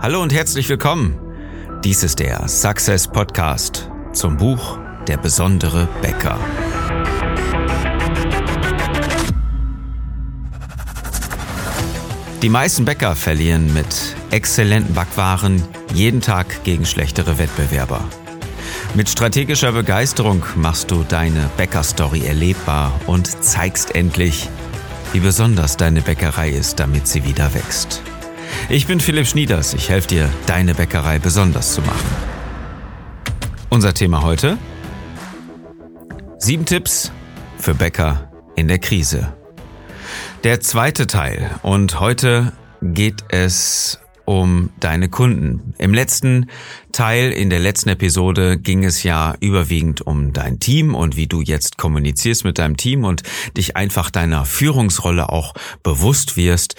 Hallo und herzlich willkommen. Dies ist der Success Podcast zum Buch Der besondere Bäcker. Die meisten Bäcker verlieren mit exzellenten Backwaren jeden Tag gegen schlechtere Wettbewerber. Mit strategischer Begeisterung machst du deine Bäckerstory erlebbar und zeigst endlich, wie besonders deine Bäckerei ist, damit sie wieder wächst. Ich bin Philipp Schnieders. Ich helfe dir, deine Bäckerei besonders zu machen. Unser Thema heute? Sieben Tipps für Bäcker in der Krise. Der zweite Teil. Und heute geht es um deine Kunden. Im letzten Teil, in der letzten Episode ging es ja überwiegend um dein Team und wie du jetzt kommunizierst mit deinem Team und dich einfach deiner Führungsrolle auch bewusst wirst.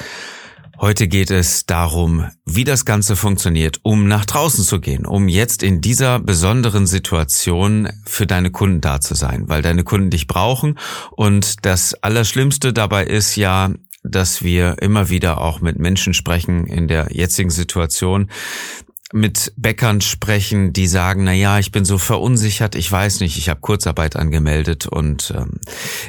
Heute geht es darum, wie das Ganze funktioniert, um nach draußen zu gehen, um jetzt in dieser besonderen Situation für deine Kunden da zu sein, weil deine Kunden dich brauchen. Und das Allerschlimmste dabei ist ja, dass wir immer wieder auch mit Menschen sprechen in der jetzigen Situation, mit Bäckern sprechen, die sagen, na ja, ich bin so verunsichert, ich weiß nicht, ich habe Kurzarbeit angemeldet und ähm,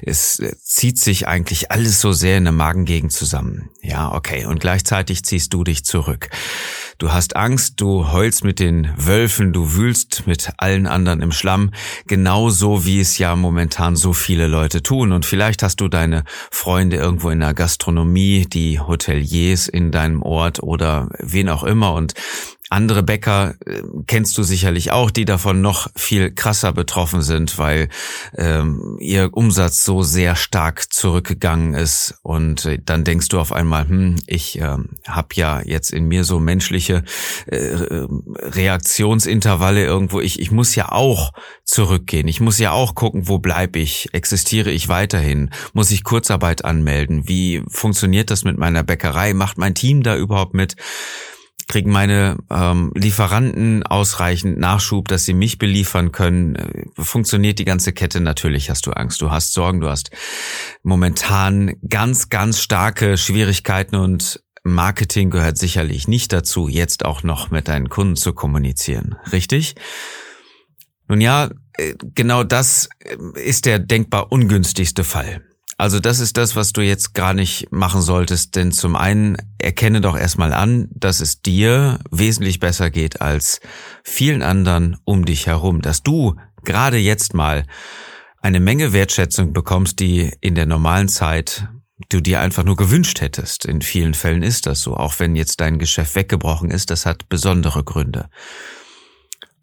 es zieht sich eigentlich alles so sehr in der Magengegend zusammen. Ja, okay, und gleichzeitig ziehst du dich zurück. Du hast Angst, du heulst mit den Wölfen, du wühlst mit allen anderen im Schlamm, genauso wie es ja momentan so viele Leute tun. Und vielleicht hast du deine Freunde irgendwo in der Gastronomie, die Hoteliers in deinem Ort oder wen auch immer und andere Bäcker äh, kennst du sicherlich auch, die davon noch viel krasser betroffen sind, weil ähm, ihr Umsatz so sehr stark zurückgegangen ist. Und äh, dann denkst du auf einmal, hm, ich äh, habe ja jetzt in mir so menschliche äh, Reaktionsintervalle irgendwo. Ich, ich muss ja auch zurückgehen. Ich muss ja auch gucken, wo bleib ich? Existiere ich weiterhin? Muss ich Kurzarbeit anmelden? Wie funktioniert das mit meiner Bäckerei? Macht mein Team da überhaupt mit? Kriegen meine ähm, Lieferanten ausreichend Nachschub, dass sie mich beliefern können? Äh, funktioniert die ganze Kette? Natürlich hast du Angst, du hast Sorgen, du hast momentan ganz, ganz starke Schwierigkeiten und Marketing gehört sicherlich nicht dazu, jetzt auch noch mit deinen Kunden zu kommunizieren. Richtig? Nun ja, äh, genau das äh, ist der denkbar ungünstigste Fall. Also das ist das, was du jetzt gar nicht machen solltest, denn zum einen erkenne doch erstmal an, dass es dir wesentlich besser geht als vielen anderen um dich herum, dass du gerade jetzt mal eine Menge Wertschätzung bekommst, die in der normalen Zeit du dir einfach nur gewünscht hättest. In vielen Fällen ist das so, auch wenn jetzt dein Geschäft weggebrochen ist, das hat besondere Gründe.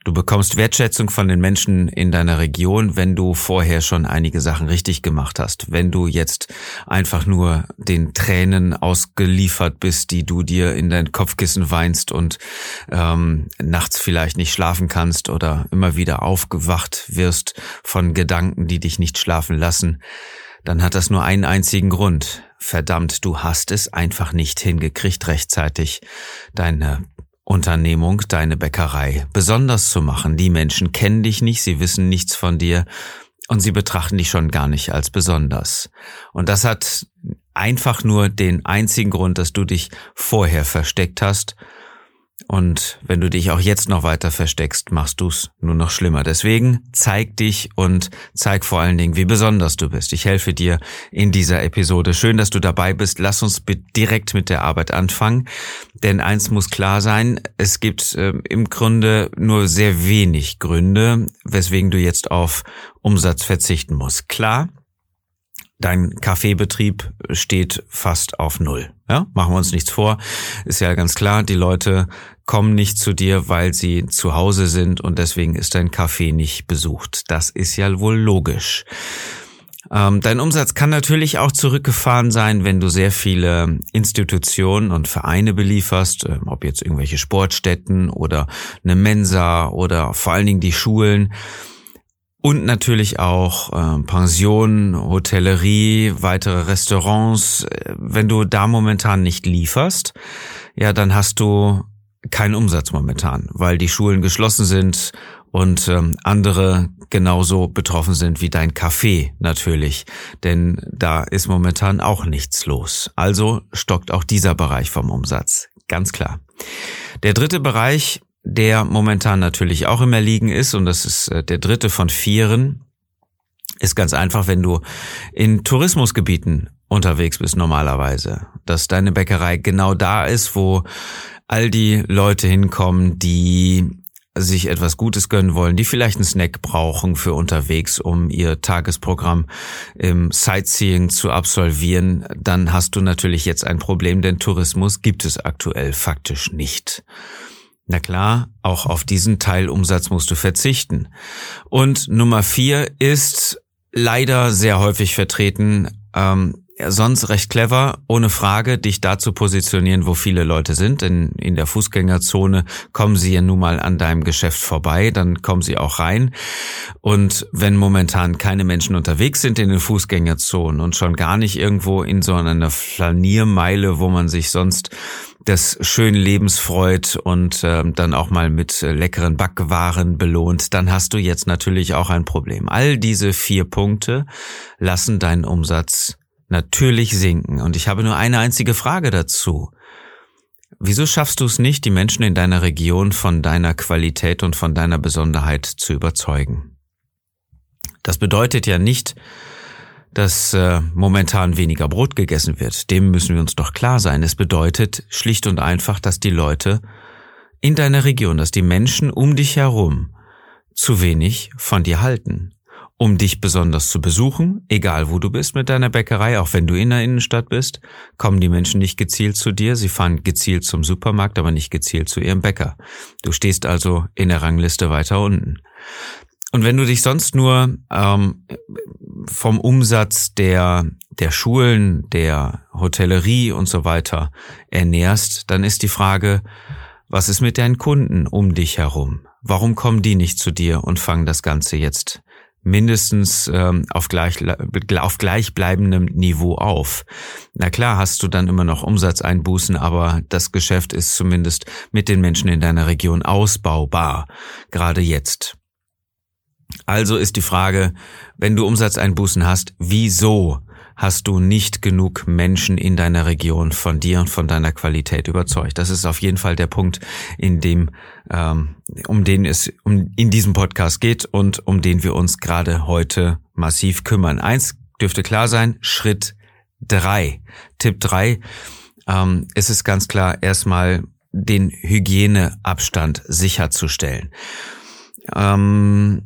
Du bekommst Wertschätzung von den Menschen in deiner Region, wenn du vorher schon einige Sachen richtig gemacht hast. Wenn du jetzt einfach nur den Tränen ausgeliefert bist, die du dir in dein Kopfkissen weinst und ähm, nachts vielleicht nicht schlafen kannst oder immer wieder aufgewacht wirst von Gedanken, die dich nicht schlafen lassen, dann hat das nur einen einzigen Grund. Verdammt, du hast es einfach nicht hingekriegt, rechtzeitig deine Unternehmung, deine Bäckerei besonders zu machen. Die Menschen kennen dich nicht, sie wissen nichts von dir und sie betrachten dich schon gar nicht als besonders. Und das hat einfach nur den einzigen Grund, dass du dich vorher versteckt hast und wenn du dich auch jetzt noch weiter versteckst, machst du's nur noch schlimmer. Deswegen zeig dich und zeig vor allen Dingen, wie besonders du bist. Ich helfe dir in dieser Episode. Schön, dass du dabei bist. Lass uns direkt mit der Arbeit anfangen. Denn eins muss klar sein, es gibt äh, im Grunde nur sehr wenig Gründe, weswegen du jetzt auf Umsatz verzichten musst. Klar, dein Kaffeebetrieb steht fast auf Null. Ja, machen wir uns nichts vor. Ist ja ganz klar, die Leute kommen nicht zu dir, weil sie zu Hause sind und deswegen ist dein Kaffee nicht besucht. Das ist ja wohl logisch. Ähm, dein Umsatz kann natürlich auch zurückgefahren sein, wenn du sehr viele Institutionen und Vereine belieferst, äh, ob jetzt irgendwelche Sportstätten oder eine Mensa oder vor allen Dingen die Schulen. Und natürlich auch äh, Pensionen, Hotellerie, weitere Restaurants. Wenn du da momentan nicht lieferst, ja, dann hast du keinen Umsatz momentan, weil die Schulen geschlossen sind und ähm, andere genauso betroffen sind wie dein Café natürlich, denn da ist momentan auch nichts los. Also stockt auch dieser Bereich vom Umsatz, ganz klar. Der dritte Bereich, der momentan natürlich auch im Erliegen ist, und das ist äh, der dritte von vieren, ist ganz einfach, wenn du in Tourismusgebieten unterwegs bist normalerweise, dass deine Bäckerei genau da ist, wo all die Leute hinkommen, die sich etwas Gutes gönnen wollen, die vielleicht einen Snack brauchen für unterwegs, um ihr Tagesprogramm im Sightseeing zu absolvieren, dann hast du natürlich jetzt ein Problem, denn Tourismus gibt es aktuell faktisch nicht. Na klar, auch auf diesen Teilumsatz musst du verzichten. Und Nummer vier ist leider sehr häufig vertreten, ähm, ja, sonst recht clever, ohne Frage, dich da zu positionieren, wo viele Leute sind. Denn in der Fußgängerzone kommen sie ja nun mal an deinem Geschäft vorbei, dann kommen sie auch rein. Und wenn momentan keine Menschen unterwegs sind in den Fußgängerzonen und schon gar nicht irgendwo in so einer Flaniermeile, wo man sich sonst des schönen Lebens freut und äh, dann auch mal mit äh, leckeren Backwaren belohnt, dann hast du jetzt natürlich auch ein Problem. All diese vier Punkte lassen deinen Umsatz natürlich sinken. Und ich habe nur eine einzige Frage dazu. Wieso schaffst du es nicht, die Menschen in deiner Region von deiner Qualität und von deiner Besonderheit zu überzeugen? Das bedeutet ja nicht, dass äh, momentan weniger Brot gegessen wird. Dem müssen wir uns doch klar sein. Es bedeutet schlicht und einfach, dass die Leute in deiner Region, dass die Menschen um dich herum zu wenig von dir halten um dich besonders zu besuchen, egal wo du bist mit deiner Bäckerei, auch wenn du in der Innenstadt bist, kommen die Menschen nicht gezielt zu dir, sie fahren gezielt zum Supermarkt, aber nicht gezielt zu ihrem Bäcker. Du stehst also in der Rangliste weiter unten. Und wenn du dich sonst nur ähm, vom Umsatz der, der Schulen, der Hotellerie und so weiter ernährst, dann ist die Frage, was ist mit deinen Kunden um dich herum? Warum kommen die nicht zu dir und fangen das Ganze jetzt mindestens ähm, auf, gleich, auf gleichbleibendem Niveau auf. Na klar, hast du dann immer noch Umsatzeinbußen, aber das Geschäft ist zumindest mit den Menschen in deiner Region ausbaubar, gerade jetzt. Also ist die Frage, wenn du Umsatzeinbußen hast, wieso hast du nicht genug Menschen in deiner Region von dir und von deiner Qualität überzeugt. Das ist auf jeden Fall der Punkt, in dem, ähm, um den es um in diesem Podcast geht und um den wir uns gerade heute massiv kümmern. Eins dürfte klar sein: Schritt drei, Tipp drei. Ähm, es ist ganz klar erstmal den Hygieneabstand sicherzustellen. Ähm,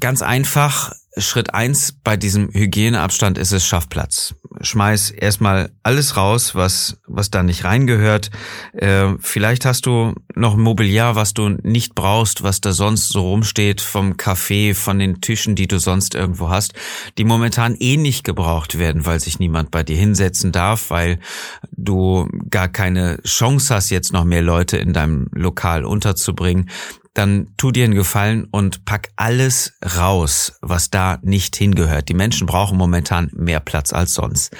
ganz einfach Schritt eins bei diesem Hygieneabstand ist es, schaff Platz. Schmeiß erstmal alles raus, was, was da nicht reingehört. Äh, vielleicht hast du noch Mobiliar, was du nicht brauchst, was da sonst so rumsteht, vom Café, von den Tischen, die du sonst irgendwo hast, die momentan eh nicht gebraucht werden, weil sich niemand bei dir hinsetzen darf, weil du gar keine Chance hast, jetzt noch mehr Leute in deinem Lokal unterzubringen dann tu dir einen Gefallen und pack alles raus, was da nicht hingehört. Die Menschen brauchen momentan mehr Platz als sonst.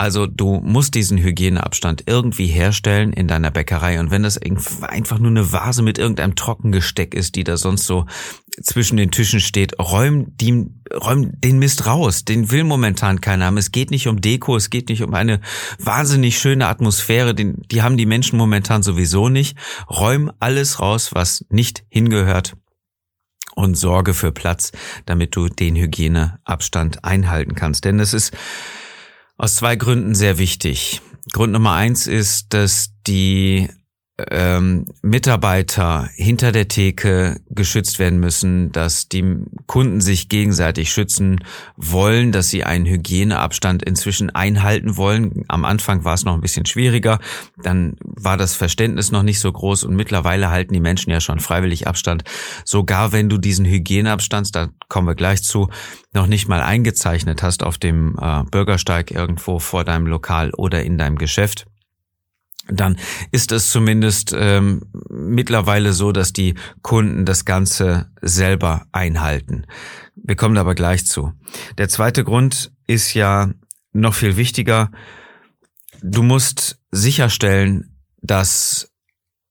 Also du musst diesen Hygieneabstand irgendwie herstellen in deiner Bäckerei. Und wenn das einfach nur eine Vase mit irgendeinem Trockengesteck ist, die da sonst so zwischen den Tischen steht, räum, die, räum den Mist raus. Den will momentan keiner haben. Es geht nicht um Deko, es geht nicht um eine wahnsinnig schöne Atmosphäre. Den, die haben die Menschen momentan sowieso nicht. Räum alles raus, was nicht hingehört und sorge für Platz, damit du den Hygieneabstand einhalten kannst. Denn es ist aus zwei Gründen sehr wichtig. Grund Nummer eins ist, dass die ähm, Mitarbeiter hinter der Theke geschützt werden müssen, dass die Kunden sich gegenseitig schützen wollen, dass sie einen Hygieneabstand inzwischen einhalten wollen. Am Anfang war es noch ein bisschen schwieriger, dann war das Verständnis noch nicht so groß und mittlerweile halten die Menschen ja schon freiwillig Abstand. Sogar wenn du diesen Hygieneabstand, da kommen wir gleich zu, noch nicht mal eingezeichnet hast auf dem äh, Bürgersteig irgendwo vor deinem Lokal oder in deinem Geschäft dann ist es zumindest ähm, mittlerweile so, dass die Kunden das Ganze selber einhalten. Wir kommen aber gleich zu. Der zweite Grund ist ja noch viel wichtiger. Du musst sicherstellen, dass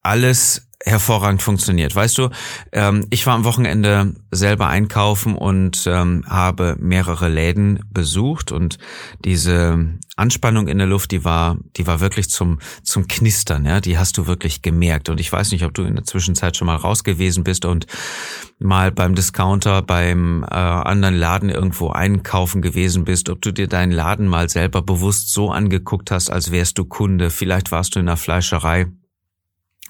alles hervorragend funktioniert. Weißt du, ähm, ich war am Wochenende selber einkaufen und ähm, habe mehrere Läden besucht und diese Anspannung in der Luft, die war, die war wirklich zum zum Knistern, ja, die hast du wirklich gemerkt. Und ich weiß nicht, ob du in der Zwischenzeit schon mal raus gewesen bist und mal beim Discounter, beim äh, anderen Laden irgendwo einkaufen gewesen bist, ob du dir deinen Laden mal selber bewusst so angeguckt hast, als wärst du Kunde. Vielleicht warst du in der Fleischerei.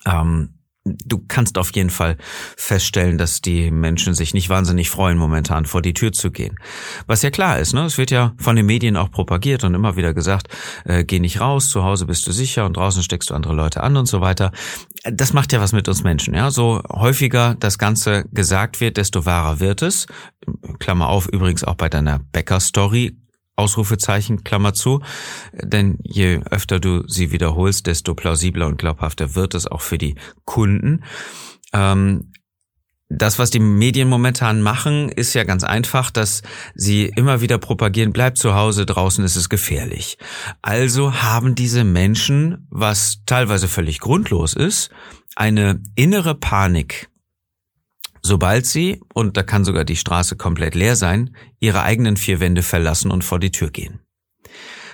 Ähm, du kannst auf jeden Fall feststellen, dass die Menschen sich nicht wahnsinnig freuen, momentan vor die Tür zu gehen. Was ja klar ist, ne? Es wird ja von den Medien auch propagiert und immer wieder gesagt, äh, geh nicht raus, zu Hause bist du sicher und draußen steckst du andere Leute an und so weiter. Das macht ja was mit uns Menschen, ja. So häufiger das Ganze gesagt wird, desto wahrer wird es. Klammer auf, übrigens auch bei deiner Bäcker-Story Ausrufezeichen, Klammer zu. Denn je öfter du sie wiederholst, desto plausibler und glaubhafter wird es auch für die Kunden. Ähm, das, was die Medien momentan machen, ist ja ganz einfach, dass sie immer wieder propagieren, bleib zu Hause, draußen ist es gefährlich. Also haben diese Menschen, was teilweise völlig grundlos ist, eine innere Panik sobald sie, und da kann sogar die Straße komplett leer sein, ihre eigenen vier Wände verlassen und vor die Tür gehen.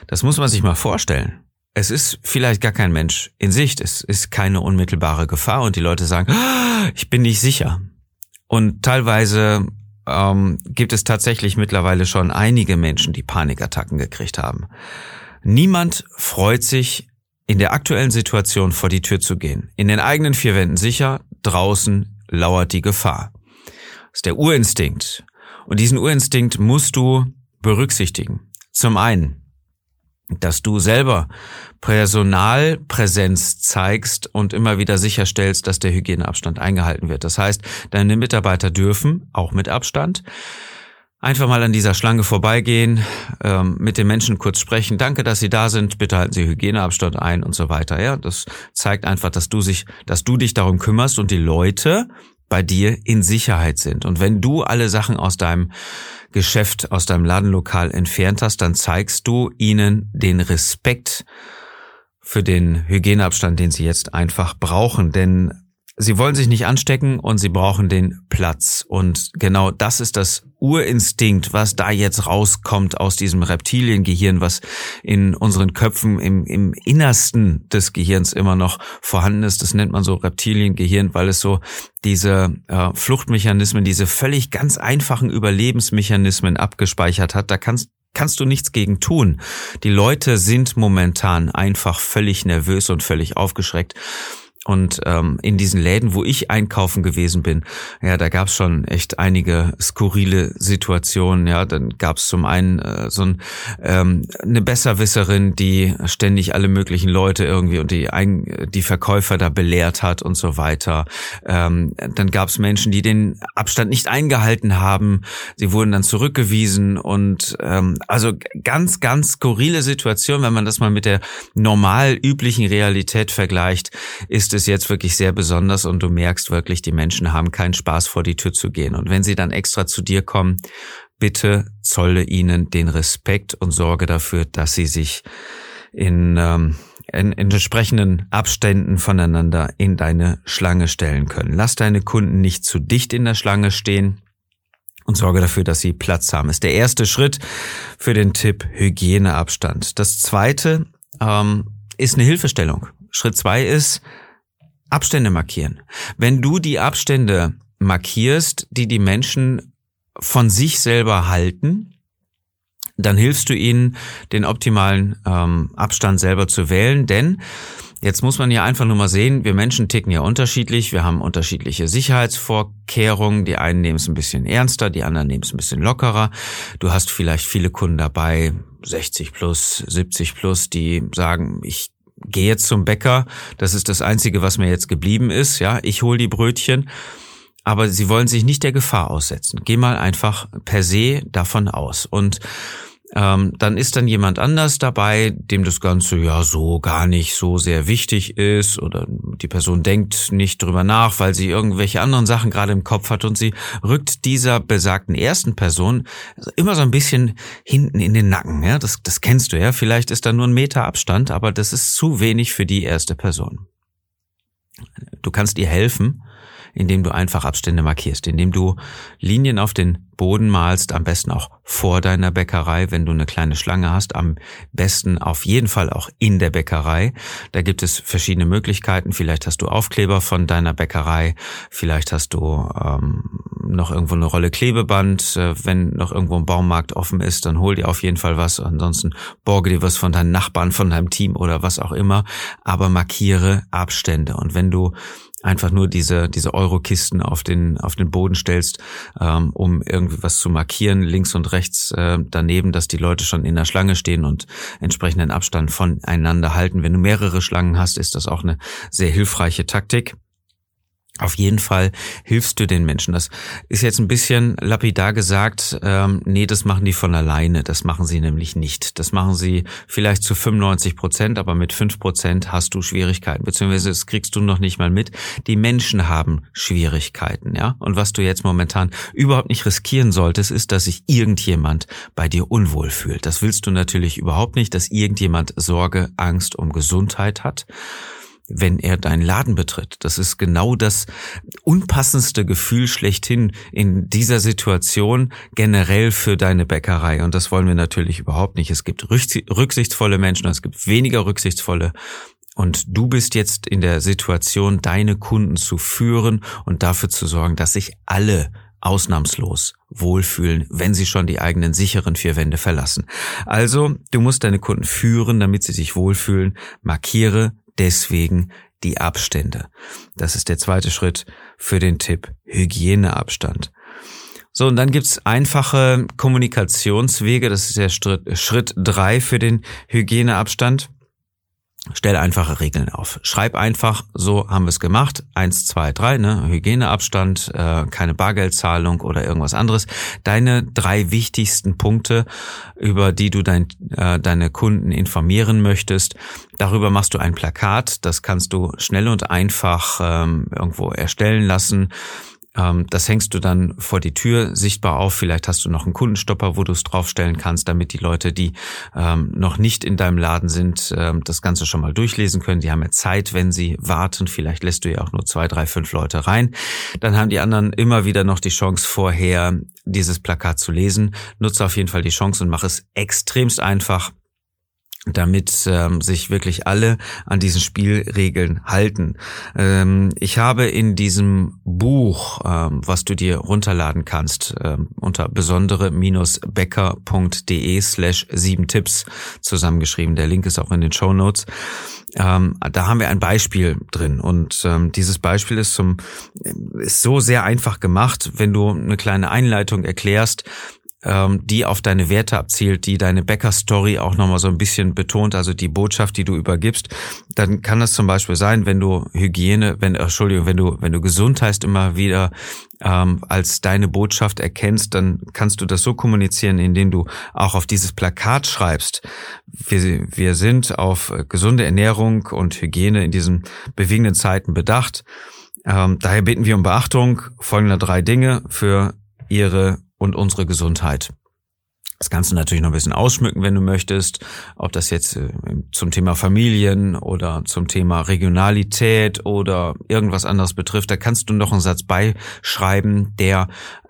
Das muss man sich mal vorstellen. Es ist vielleicht gar kein Mensch in Sicht, es ist keine unmittelbare Gefahr und die Leute sagen, ah, ich bin nicht sicher. Und teilweise ähm, gibt es tatsächlich mittlerweile schon einige Menschen, die Panikattacken gekriegt haben. Niemand freut sich, in der aktuellen Situation vor die Tür zu gehen. In den eigenen vier Wänden sicher, draußen lauert die Gefahr. Das ist der Urinstinkt. Und diesen Urinstinkt musst du berücksichtigen. Zum einen, dass du selber Personalpräsenz zeigst und immer wieder sicherstellst, dass der Hygieneabstand eingehalten wird. Das heißt, deine Mitarbeiter dürfen, auch mit Abstand, einfach mal an dieser Schlange vorbeigehen, ähm, mit den Menschen kurz sprechen. Danke, dass Sie da sind. Bitte halten Sie Hygieneabstand ein und so weiter. Ja, das zeigt einfach, dass du sich, dass du dich darum kümmerst und die Leute bei dir in Sicherheit sind. Und wenn du alle Sachen aus deinem Geschäft, aus deinem Ladenlokal entfernt hast, dann zeigst du ihnen den Respekt für den Hygieneabstand, den sie jetzt einfach brauchen. Denn Sie wollen sich nicht anstecken und sie brauchen den Platz. Und genau das ist das Urinstinkt, was da jetzt rauskommt aus diesem Reptiliengehirn, was in unseren Köpfen im, im Innersten des Gehirns immer noch vorhanden ist. Das nennt man so Reptiliengehirn, weil es so diese äh, Fluchtmechanismen, diese völlig ganz einfachen Überlebensmechanismen abgespeichert hat. Da kannst kannst du nichts gegen tun. Die Leute sind momentan einfach völlig nervös und völlig aufgeschreckt. Und ähm, in diesen Läden, wo ich einkaufen gewesen bin, ja, da gab's schon echt einige skurrile Situationen. Ja, dann gab's zum einen äh, so ein, ähm, eine Besserwisserin, die ständig alle möglichen Leute irgendwie und die ein, die Verkäufer da belehrt hat und so weiter. Ähm, dann gab's Menschen, die den Abstand nicht eingehalten haben. Sie wurden dann zurückgewiesen und ähm, also ganz, ganz skurrile Situation, wenn man das mal mit der normal üblichen Realität vergleicht, ist es jetzt wirklich sehr besonders und du merkst wirklich, die Menschen haben keinen Spaß vor die Tür zu gehen. Und wenn sie dann extra zu dir kommen, bitte zolle ihnen den Respekt und sorge dafür, dass sie sich in, ähm, in, in entsprechenden Abständen voneinander in deine Schlange stellen können. Lass deine Kunden nicht zu dicht in der Schlange stehen und sorge dafür, dass sie Platz haben. Ist der erste Schritt für den Tipp Hygieneabstand. Das zweite ähm, ist eine Hilfestellung. Schritt zwei ist, Abstände markieren. Wenn du die Abstände markierst, die die Menschen von sich selber halten, dann hilfst du ihnen, den optimalen ähm, Abstand selber zu wählen, denn Jetzt muss man ja einfach nur mal sehen, wir Menschen ticken ja unterschiedlich, wir haben unterschiedliche Sicherheitsvorkehrungen, die einen nehmen es ein bisschen ernster, die anderen nehmen es ein bisschen lockerer. Du hast vielleicht viele Kunden dabei, 60 plus, 70 plus, die sagen, ich gehe jetzt zum Bäcker, das ist das Einzige, was mir jetzt geblieben ist, ja, ich hole die Brötchen, aber sie wollen sich nicht der Gefahr aussetzen. Geh mal einfach per se davon aus. Und ähm, dann ist dann jemand anders dabei, dem das Ganze ja so gar nicht so sehr wichtig ist oder die Person denkt nicht drüber nach, weil sie irgendwelche anderen Sachen gerade im Kopf hat und sie rückt dieser besagten ersten Person immer so ein bisschen hinten in den Nacken. Ja, das, das kennst du ja. Vielleicht ist da nur ein Meter Abstand, aber das ist zu wenig für die erste Person. Du kannst ihr helfen, indem du einfach Abstände markierst, indem du Linien auf den Boden malst, am besten auch vor deiner Bäckerei, wenn du eine kleine Schlange hast, am besten auf jeden Fall auch in der Bäckerei. Da gibt es verschiedene Möglichkeiten. Vielleicht hast du Aufkleber von deiner Bäckerei, vielleicht hast du ähm, noch irgendwo eine Rolle Klebeband. Äh, wenn noch irgendwo ein Baumarkt offen ist, dann hol dir auf jeden Fall was. Ansonsten borge dir was von deinen Nachbarn, von deinem Team oder was auch immer. Aber markiere Abstände. Und wenn du einfach nur diese, diese Eurokisten auf den, auf den Boden stellst, ähm, um irgendwie was zu markieren, links und rechts äh, daneben, dass die Leute schon in der Schlange stehen und entsprechenden Abstand voneinander halten. Wenn du mehrere Schlangen hast, ist das auch eine sehr hilfreiche Taktik. Auf jeden Fall hilfst du den Menschen. Das ist jetzt ein bisschen lapidar gesagt. Ähm, nee, das machen die von alleine. Das machen sie nämlich nicht. Das machen sie vielleicht zu 95 Prozent, aber mit 5 Prozent hast du Schwierigkeiten, beziehungsweise das kriegst du noch nicht mal mit. Die Menschen haben Schwierigkeiten, ja. Und was du jetzt momentan überhaupt nicht riskieren solltest, ist, dass sich irgendjemand bei dir unwohl fühlt. Das willst du natürlich überhaupt nicht, dass irgendjemand Sorge, Angst um Gesundheit hat wenn er deinen Laden betritt. Das ist genau das unpassendste Gefühl schlechthin in dieser Situation generell für deine Bäckerei. Und das wollen wir natürlich überhaupt nicht. Es gibt rücksichtsvolle Menschen, es gibt weniger rücksichtsvolle. Und du bist jetzt in der Situation, deine Kunden zu führen und dafür zu sorgen, dass sich alle ausnahmslos wohlfühlen, wenn sie schon die eigenen sicheren vier Wände verlassen. Also, du musst deine Kunden führen, damit sie sich wohlfühlen. Markiere deswegen die Abstände. Das ist der zweite Schritt für den Tipp Hygieneabstand. So, und dann gibt's einfache Kommunikationswege. Das ist der Schritt, Schritt drei für den Hygieneabstand. Stell einfache Regeln auf. Schreib einfach, so haben wir es gemacht. Eins, zwei, drei, ne? Hygieneabstand, äh, keine Bargeldzahlung oder irgendwas anderes. Deine drei wichtigsten Punkte, über die du dein, äh, deine Kunden informieren möchtest. Darüber machst du ein Plakat. Das kannst du schnell und einfach ähm, irgendwo erstellen lassen das hängst du dann vor die Tür sichtbar auf. Vielleicht hast du noch einen Kundenstopper, wo du es draufstellen kannst, damit die Leute, die ähm, noch nicht in deinem Laden sind, ähm, das Ganze schon mal durchlesen können. Die haben ja Zeit, wenn sie warten. Vielleicht lässt du ja auch nur zwei, drei, fünf Leute rein. Dann haben die anderen immer wieder noch die Chance, vorher dieses Plakat zu lesen. Nutze auf jeden Fall die Chance und mach es extremst einfach damit ähm, sich wirklich alle an diesen Spielregeln halten. Ähm, ich habe in diesem Buch, ähm, was du dir runterladen kannst, ähm, unter besondere-becker.de slash sieben Tipps zusammengeschrieben. Der Link ist auch in den Show Notes. Ähm, da haben wir ein Beispiel drin und ähm, dieses Beispiel ist zum ist so sehr einfach gemacht, wenn du eine kleine Einleitung erklärst, ähm, die auf deine Werte abzielt, die deine Bäcker-Story auch nochmal so ein bisschen betont, also die Botschaft, die du übergibst, dann kann das zum Beispiel sein, wenn du Hygiene, wenn, Entschuldigung, wenn du, wenn du Gesundheit immer wieder ähm, als deine Botschaft erkennst, dann kannst du das so kommunizieren, indem du auch auf dieses Plakat schreibst. Wir, wir sind auf gesunde Ernährung und Hygiene in diesen bewegenden Zeiten bedacht. Ähm, daher bitten wir um Beachtung folgender drei Dinge für Ihre und unsere Gesundheit. Das Ganze natürlich noch ein bisschen ausschmücken, wenn du möchtest, ob das jetzt äh, zum Thema Familien oder zum Thema Regionalität oder irgendwas anderes betrifft. Da kannst du noch einen Satz beischreiben, der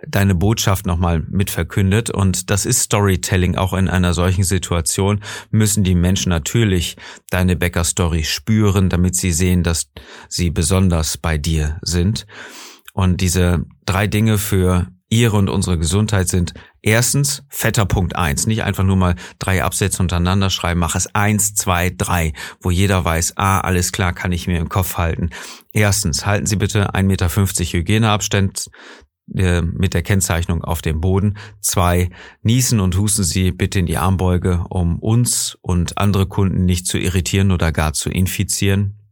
deine Botschaft nochmal mitverkündet. Und das ist Storytelling. Auch in einer solchen Situation müssen die Menschen natürlich deine Bäcker-Story spüren, damit sie sehen, dass sie besonders bei dir sind. Und diese drei Dinge für ihre und unsere Gesundheit sind erstens fetter Punkt eins. Nicht einfach nur mal drei Absätze untereinander schreiben, mach es eins, zwei, drei, wo jeder weiß, ah, alles klar, kann ich mir im Kopf halten. Erstens, halten Sie bitte 1,50 Meter Hygieneabstand äh, mit der Kennzeichnung auf dem Boden. Zwei, niesen und husten Sie bitte in die Armbeuge, um uns und andere Kunden nicht zu irritieren oder gar zu infizieren.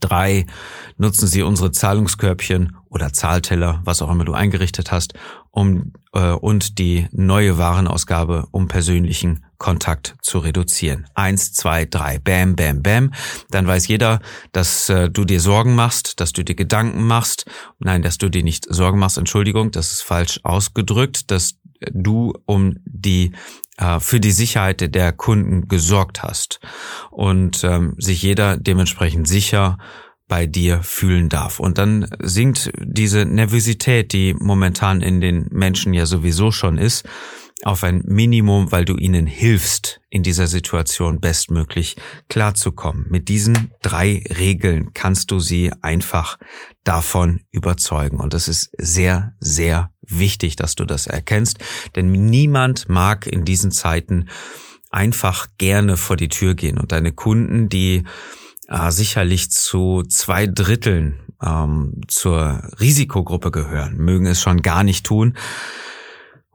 Drei, nutzen Sie unsere Zahlungskörbchen oder Zahlteller, was auch immer du eingerichtet hast, um äh, und die neue Warenausgabe, um persönlichen Kontakt zu reduzieren. Eins, zwei, drei, bam, bam, bam. Dann weiß jeder, dass äh, du dir Sorgen machst, dass du dir Gedanken machst. Nein, dass du dir nicht Sorgen machst, Entschuldigung, das ist falsch ausgedrückt, dass du um die für die Sicherheit der Kunden gesorgt hast und ähm, sich jeder dementsprechend sicher bei dir fühlen darf. Und dann sinkt diese Nervosität, die momentan in den Menschen ja sowieso schon ist, auf ein Minimum, weil du ihnen hilfst, in dieser Situation bestmöglich klarzukommen. Mit diesen drei Regeln kannst du sie einfach davon überzeugen. Und es ist sehr, sehr wichtig, dass du das erkennst, denn niemand mag in diesen Zeiten einfach gerne vor die Tür gehen. Und deine Kunden, die äh, sicherlich zu zwei Dritteln ähm, zur Risikogruppe gehören, mögen es schon gar nicht tun.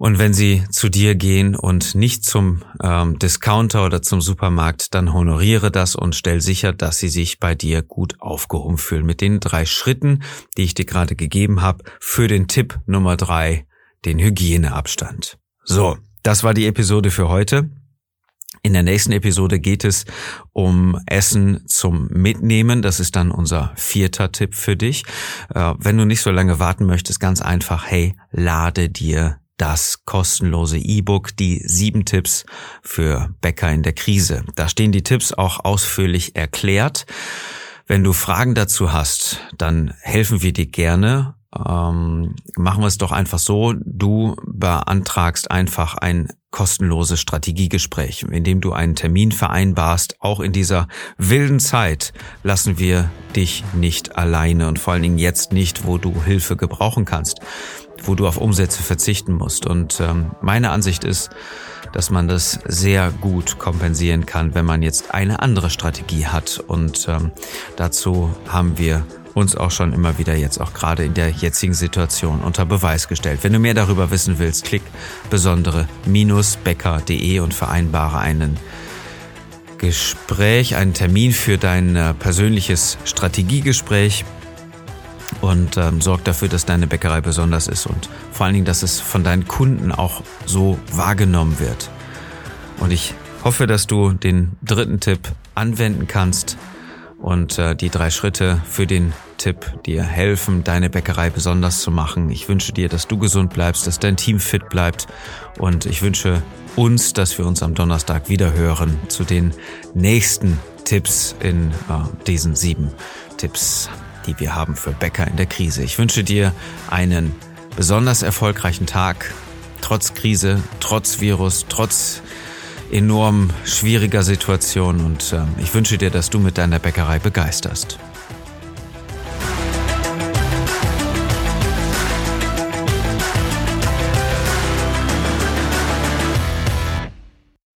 Und wenn sie zu dir gehen und nicht zum ähm, Discounter oder zum Supermarkt, dann honoriere das und stell sicher, dass sie sich bei dir gut aufgehoben fühlen. Mit den drei Schritten, die ich dir gerade gegeben habe, für den Tipp Nummer drei, den Hygieneabstand. So, das war die Episode für heute. In der nächsten Episode geht es um Essen zum Mitnehmen. Das ist dann unser vierter Tipp für dich. Äh, wenn du nicht so lange warten möchtest, ganz einfach, hey, lade dir das kostenlose E-Book, die sieben Tipps für Bäcker in der Krise. Da stehen die Tipps auch ausführlich erklärt. Wenn du Fragen dazu hast, dann helfen wir dir gerne ähm, machen wir es doch einfach so, du beantragst einfach ein kostenloses Strategiegespräch, indem du einen Termin vereinbarst. Auch in dieser wilden Zeit lassen wir dich nicht alleine und vor allen Dingen jetzt nicht, wo du Hilfe gebrauchen kannst, wo du auf Umsätze verzichten musst. Und ähm, meine Ansicht ist, dass man das sehr gut kompensieren kann, wenn man jetzt eine andere Strategie hat. Und ähm, dazu haben wir uns auch schon immer wieder jetzt auch gerade in der jetzigen Situation unter Beweis gestellt. Wenn du mehr darüber wissen willst, klick besondere-becker.de und vereinbare einen Gespräch, einen Termin für dein äh, persönliches Strategiegespräch und ähm, sorg dafür, dass deine Bäckerei besonders ist und vor allen Dingen, dass es von deinen Kunden auch so wahrgenommen wird. Und ich hoffe, dass du den dritten Tipp anwenden kannst und äh, die drei Schritte für den Tipp dir helfen, deine Bäckerei besonders zu machen. Ich wünsche dir, dass du gesund bleibst, dass dein Team fit bleibt und ich wünsche uns, dass wir uns am Donnerstag wieder hören zu den nächsten Tipps in äh, diesen sieben Tipps, die wir haben für Bäcker in der Krise. Ich wünsche dir einen besonders erfolgreichen Tag, trotz Krise, trotz Virus, trotz enorm schwieriger Situation und äh, ich wünsche dir, dass du mit deiner Bäckerei begeisterst.